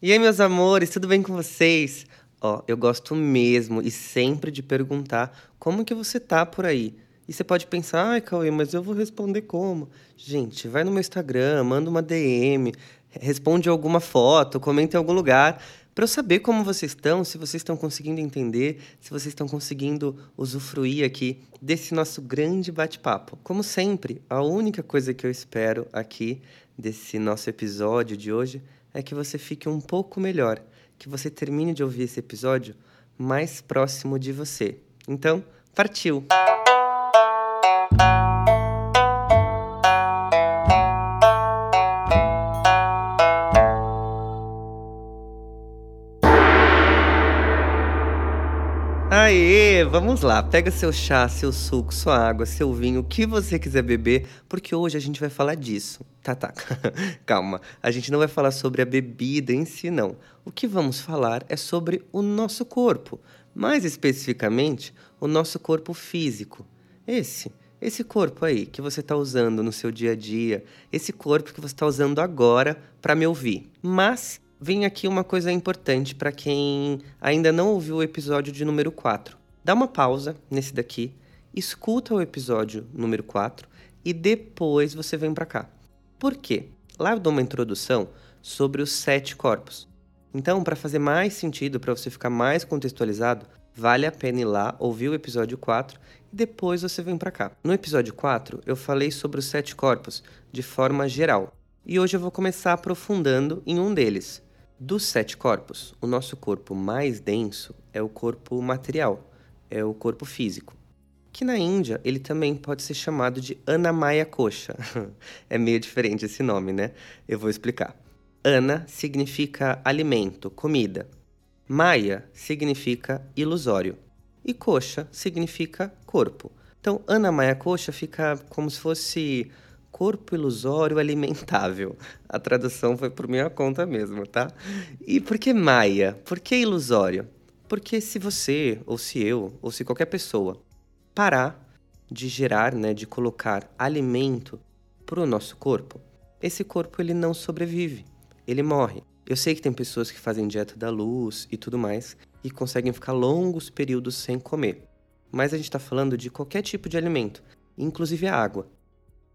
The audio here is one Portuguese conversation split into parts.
E aí, meus amores, tudo bem com vocês? Ó, eu gosto mesmo e sempre de perguntar como que você tá por aí. E você pode pensar, ai, Cauê, mas eu vou responder como? Gente, vai no meu Instagram, manda uma DM, responde alguma foto, comenta em algum lugar, para eu saber como vocês estão, se vocês estão conseguindo entender, se vocês estão conseguindo usufruir aqui desse nosso grande bate-papo. Como sempre, a única coisa que eu espero aqui desse nosso episódio de hoje é que você fique um pouco melhor, que você termine de ouvir esse episódio mais próximo de você. Então, partiu! Aê, vamos lá. Pega seu chá, seu suco, sua água, seu vinho, o que você quiser beber, porque hoje a gente vai falar disso. Tá, tá. Calma. A gente não vai falar sobre a bebida em si, não. O que vamos falar é sobre o nosso corpo. Mais especificamente, o nosso corpo físico. Esse. Esse corpo aí que você está usando no seu dia a dia, esse corpo que você está usando agora para me ouvir. Mas vem aqui uma coisa importante para quem ainda não ouviu o episódio de número 4. Dá uma pausa nesse daqui, escuta o episódio número 4 e depois você vem para cá. Por quê? Lá eu dou uma introdução sobre os sete corpos. Então, para fazer mais sentido, para você ficar mais contextualizado, vale a pena ir lá ouvir o episódio 4 e depois você vem para cá. No episódio 4, eu falei sobre os sete corpos de forma geral. E hoje eu vou começar aprofundando em um deles, dos sete corpos, o nosso corpo mais denso é o corpo material, é o corpo físico. Que na Índia ele também pode ser chamado de Anamaya Kosha. é meio diferente esse nome, né? Eu vou explicar. Ana significa alimento, comida. Maya significa ilusório. E Kosha significa corpo. Então, Anamaya Kosha fica como se fosse corpo ilusório alimentável. A tradução foi por minha conta mesmo, tá? E por que Maia? Por que ilusório? Porque se você, ou se eu, ou se qualquer pessoa parar de gerar, né, de colocar alimento para o nosso corpo, esse corpo ele não sobrevive, ele morre. Eu sei que tem pessoas que fazem dieta da luz e tudo mais e conseguem ficar longos períodos sem comer. Mas a gente está falando de qualquer tipo de alimento, inclusive a água.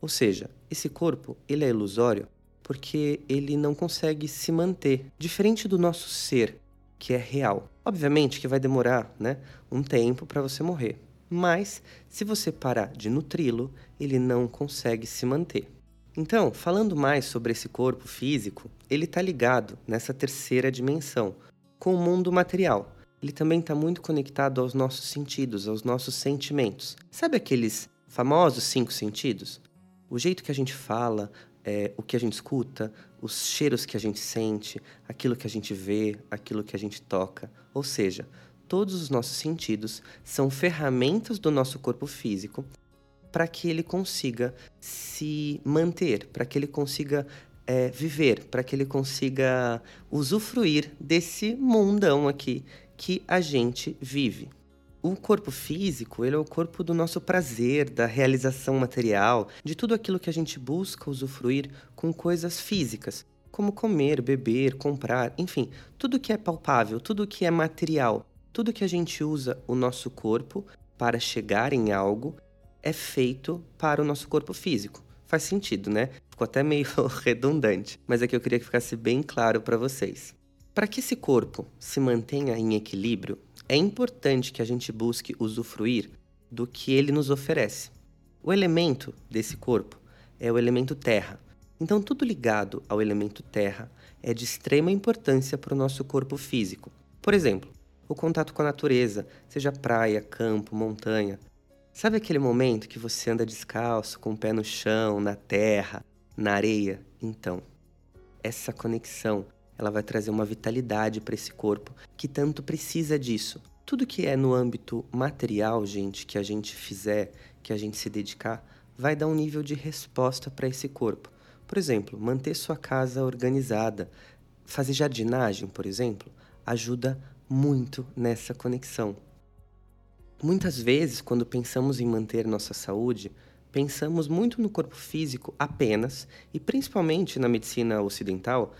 Ou seja, esse corpo ele é ilusório porque ele não consegue se manter, diferente do nosso ser, que é real. Obviamente que vai demorar, né, um tempo para você morrer. Mas se você parar de nutri-lo, ele não consegue se manter. Então, falando mais sobre esse corpo físico, ele está ligado nessa terceira dimensão, com o mundo material. Ele também está muito conectado aos nossos sentidos, aos nossos sentimentos. Sabe aqueles famosos cinco sentidos? o jeito que a gente fala, é, o que a gente escuta, os cheiros que a gente sente, aquilo que a gente vê, aquilo que a gente toca. Ou seja, todos os nossos sentidos são ferramentas do nosso corpo físico para que ele consiga se manter, para que ele consiga é, viver, para que ele consiga usufruir desse mundão aqui que a gente vive. O corpo físico, ele é o corpo do nosso prazer, da realização material, de tudo aquilo que a gente busca usufruir com coisas físicas, como comer, beber, comprar, enfim, tudo que é palpável, tudo que é material, tudo que a gente usa o nosso corpo para chegar em algo é feito para o nosso corpo físico. Faz sentido, né? Ficou até meio redundante, mas é que eu queria que ficasse bem claro para vocês. Para que esse corpo se mantenha em equilíbrio, é importante que a gente busque usufruir do que ele nos oferece. O elemento desse corpo é o elemento terra. Então, tudo ligado ao elemento terra é de extrema importância para o nosso corpo físico. Por exemplo, o contato com a natureza, seja praia, campo, montanha. Sabe aquele momento que você anda descalço, com o pé no chão, na terra, na areia? Então, essa conexão ela vai trazer uma vitalidade para esse corpo que tanto precisa disso. Tudo que é no âmbito material, gente, que a gente fizer, que a gente se dedicar, vai dar um nível de resposta para esse corpo. Por exemplo, manter sua casa organizada, fazer jardinagem, por exemplo, ajuda muito nessa conexão. Muitas vezes, quando pensamos em manter nossa saúde, pensamos muito no corpo físico apenas, e principalmente na medicina ocidental,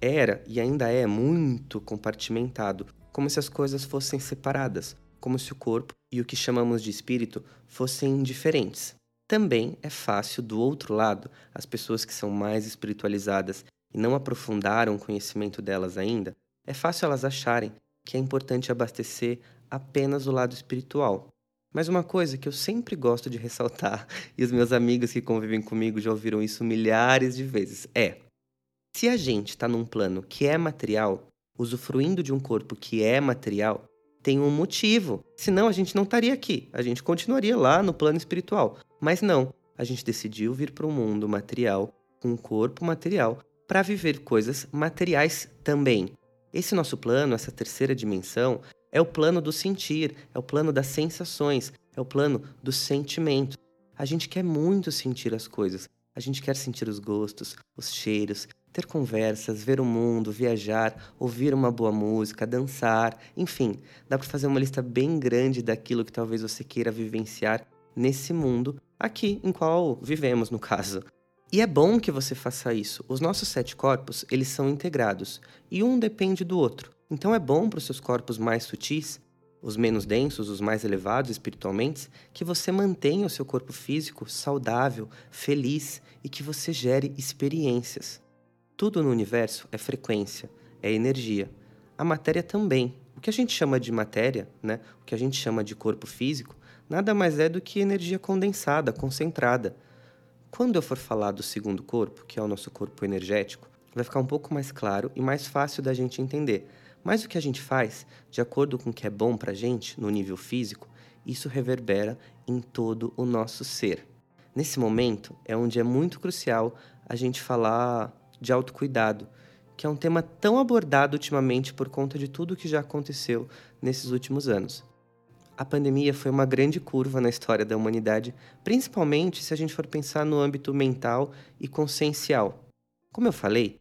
era e ainda é muito compartimentado, como se as coisas fossem separadas, como se o corpo e o que chamamos de espírito fossem diferentes. Também é fácil, do outro lado, as pessoas que são mais espiritualizadas e não aprofundaram o conhecimento delas ainda, é fácil elas acharem que é importante abastecer apenas o lado espiritual. Mas uma coisa que eu sempre gosto de ressaltar, e os meus amigos que convivem comigo já ouviram isso milhares de vezes, é: se a gente está num plano que é material, usufruindo de um corpo que é material, tem um motivo. Senão a gente não estaria aqui, a gente continuaria lá no plano espiritual. Mas não, a gente decidiu vir para o um mundo material, com um corpo material, para viver coisas materiais também. Esse nosso plano, essa terceira dimensão, é o plano do sentir, é o plano das sensações, é o plano dos sentimentos. A gente quer muito sentir as coisas. A gente quer sentir os gostos, os cheiros, ter conversas, ver o mundo, viajar, ouvir uma boa música, dançar, enfim, dá para fazer uma lista bem grande daquilo que talvez você queira vivenciar nesse mundo aqui em qual vivemos, no caso. E é bom que você faça isso. Os nossos sete corpos, eles são integrados e um depende do outro. Então é bom para os seus corpos mais sutis, os menos densos, os mais elevados espiritualmente, que você mantenha o seu corpo físico saudável, feliz e que você gere experiências. Tudo no universo é frequência, é energia. A matéria também. O que a gente chama de matéria, né? o que a gente chama de corpo físico, nada mais é do que energia condensada, concentrada. Quando eu for falar do segundo corpo, que é o nosso corpo energético, vai ficar um pouco mais claro e mais fácil da gente entender. Mas o que a gente faz, de acordo com o que é bom para gente no nível físico, isso reverbera em todo o nosso ser. Nesse momento é onde é muito crucial a gente falar de autocuidado, que é um tema tão abordado ultimamente por conta de tudo que já aconteceu nesses últimos anos. A pandemia foi uma grande curva na história da humanidade, principalmente se a gente for pensar no âmbito mental e consciencial. Como eu falei,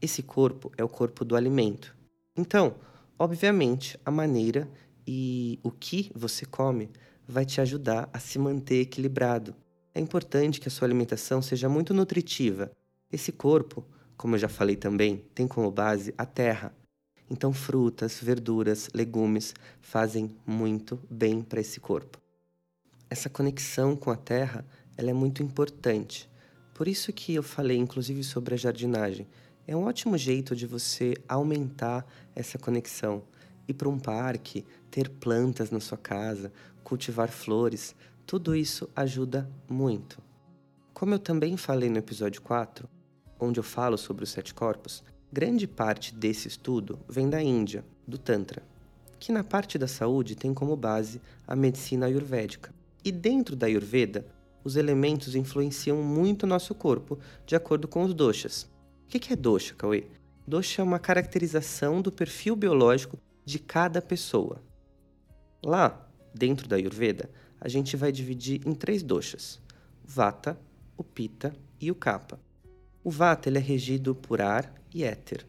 esse corpo é o corpo do alimento. Então, obviamente, a maneira e o que você come vai te ajudar a se manter equilibrado. É importante que a sua alimentação seja muito nutritiva. Esse corpo como eu já falei também, tem como base a terra. Então, frutas, verduras, legumes fazem muito bem para esse corpo. Essa conexão com a terra ela é muito importante. Por isso que eu falei, inclusive, sobre a jardinagem. É um ótimo jeito de você aumentar essa conexão. Ir para um parque, ter plantas na sua casa, cultivar flores, tudo isso ajuda muito. Como eu também falei no episódio 4, onde eu falo sobre os sete corpos, grande parte desse estudo vem da Índia, do Tantra, que na parte da saúde tem como base a medicina ayurvédica. E dentro da Ayurveda, os elementos influenciam muito nosso corpo, de acordo com os doshas. O que é dosha, Cauê? Dosha é uma caracterização do perfil biológico de cada pessoa. Lá, dentro da Ayurveda, a gente vai dividir em três doshas: Vata, o Pitta e o Kapha. O Vata ele é regido por ar e éter.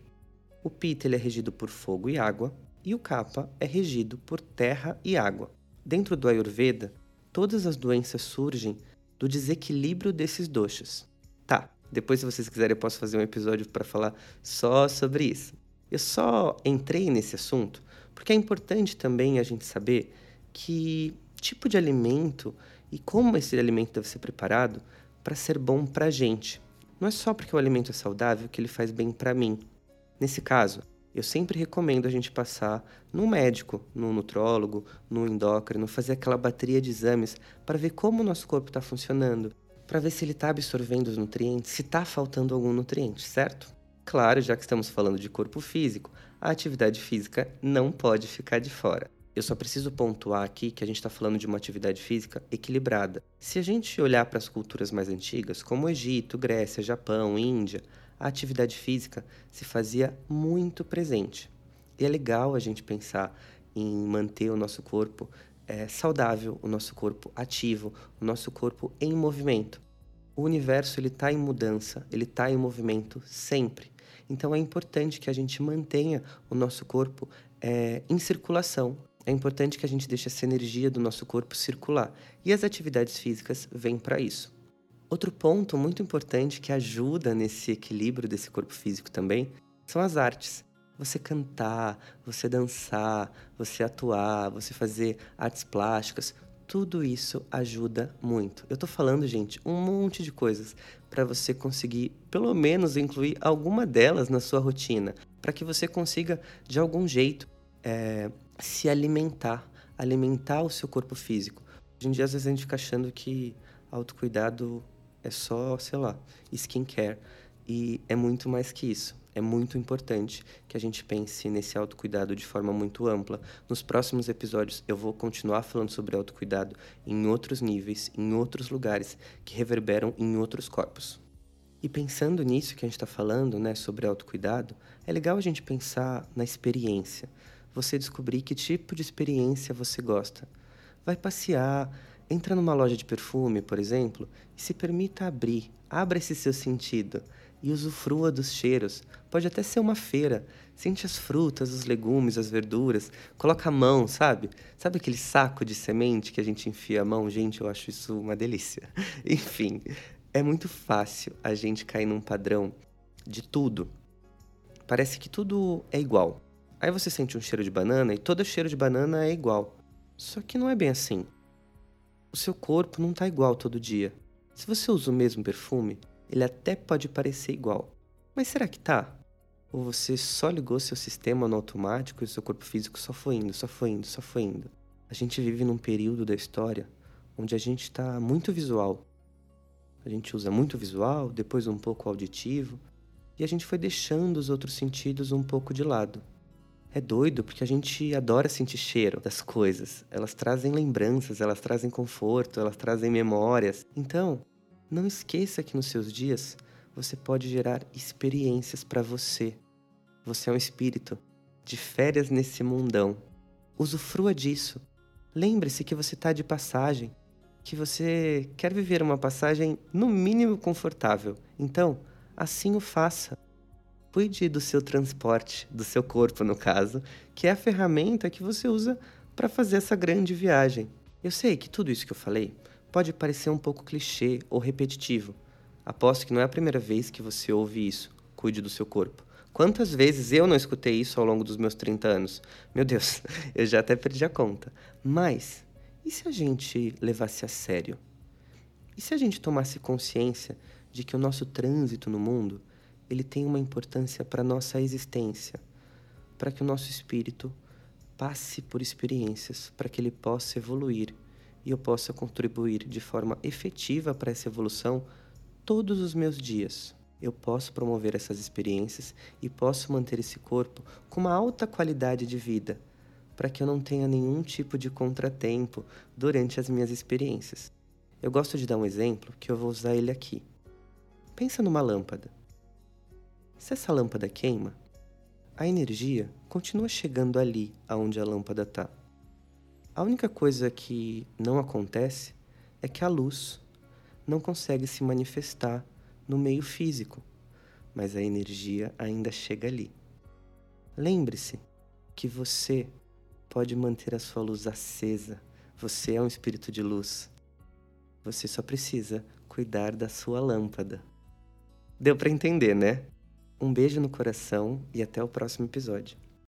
O Pitta ele é regido por fogo e água. E o Kapha é regido por terra e água. Dentro do Ayurveda, todas as doenças surgem do desequilíbrio desses doshas. Tá, depois se vocês quiserem eu posso fazer um episódio para falar só sobre isso. Eu só entrei nesse assunto porque é importante também a gente saber que tipo de alimento e como esse alimento deve ser preparado para ser bom para a gente. Não é só porque o alimento é saudável que ele faz bem para mim. Nesse caso, eu sempre recomendo a gente passar no médico, no nutrólogo, no endócrino, fazer aquela bateria de exames para ver como o nosso corpo está funcionando, para ver se ele está absorvendo os nutrientes, se está faltando algum nutriente, certo? Claro, já que estamos falando de corpo físico, a atividade física não pode ficar de fora. Eu só preciso pontuar aqui que a gente está falando de uma atividade física equilibrada. Se a gente olhar para as culturas mais antigas, como Egito, Grécia, Japão, Índia, a atividade física se fazia muito presente. E é legal a gente pensar em manter o nosso corpo é, saudável, o nosso corpo ativo, o nosso corpo em movimento. O universo ele está em mudança, ele está em movimento sempre. Então é importante que a gente mantenha o nosso corpo é, em circulação, é importante que a gente deixe essa energia do nosso corpo circular e as atividades físicas vêm para isso. Outro ponto muito importante que ajuda nesse equilíbrio desse corpo físico também são as artes. Você cantar, você dançar, você atuar, você fazer artes plásticas, tudo isso ajuda muito. Eu tô falando, gente, um monte de coisas para você conseguir, pelo menos, incluir alguma delas na sua rotina, para que você consiga, de algum jeito, é, se alimentar, alimentar o seu corpo físico. Hoje em dia, às vezes, a gente fica achando que autocuidado é só, sei lá, skincare. E é muito mais que isso. É muito importante que a gente pense nesse autocuidado de forma muito ampla. Nos próximos episódios eu vou continuar falando sobre autocuidado em outros níveis, em outros lugares, que reverberam em outros corpos. E pensando nisso que a gente está falando, né, sobre autocuidado, é legal a gente pensar na experiência. Você descobrir que tipo de experiência você gosta. Vai passear, entra numa loja de perfume, por exemplo, e se permita abrir, abra esse seu sentido e usufrua dos cheiros. Pode até ser uma feira. Sente as frutas, os legumes, as verduras. Coloca a mão, sabe? Sabe aquele saco de semente que a gente enfia a mão? Gente, eu acho isso uma delícia. Enfim, é muito fácil a gente cair num padrão de tudo. Parece que tudo é igual. Aí você sente um cheiro de banana e todo cheiro de banana é igual. Só que não é bem assim. O seu corpo não está igual todo dia. Se você usa o mesmo perfume, ele até pode parecer igual. Mas será que tá? Ou você só ligou seu sistema no automático e seu corpo físico só foi indo, só foi indo, só foi indo? A gente vive num período da história onde a gente está muito visual. A gente usa muito visual, depois um pouco auditivo, e a gente foi deixando os outros sentidos um pouco de lado. É doido porque a gente adora sentir cheiro das coisas. Elas trazem lembranças, elas trazem conforto, elas trazem memórias. Então, não esqueça que nos seus dias você pode gerar experiências para você. Você é um espírito de férias nesse mundão. Usufrua disso. Lembre-se que você está de passagem, que você quer viver uma passagem no mínimo confortável. Então, assim o faça. Cuide do seu transporte, do seu corpo, no caso, que é a ferramenta que você usa para fazer essa grande viagem. Eu sei que tudo isso que eu falei pode parecer um pouco clichê ou repetitivo. Aposto que não é a primeira vez que você ouve isso. Cuide do seu corpo. Quantas vezes eu não escutei isso ao longo dos meus 30 anos? Meu Deus, eu já até perdi a conta. Mas, e se a gente levasse a sério? E se a gente tomasse consciência de que o nosso trânsito no mundo ele tem uma importância para nossa existência, para que o nosso espírito passe por experiências, para que ele possa evoluir e eu possa contribuir de forma efetiva para essa evolução todos os meus dias. Eu posso promover essas experiências e posso manter esse corpo com uma alta qualidade de vida, para que eu não tenha nenhum tipo de contratempo durante as minhas experiências. Eu gosto de dar um exemplo que eu vou usar ele aqui. Pensa numa lâmpada. Se essa lâmpada queima, a energia continua chegando ali aonde a lâmpada está. A única coisa que não acontece é que a luz não consegue se manifestar no meio físico, mas a energia ainda chega ali. Lembre-se que você pode manter a sua luz acesa. Você é um espírito de luz. Você só precisa cuidar da sua lâmpada. Deu para entender, né? Um beijo no coração e até o próximo episódio.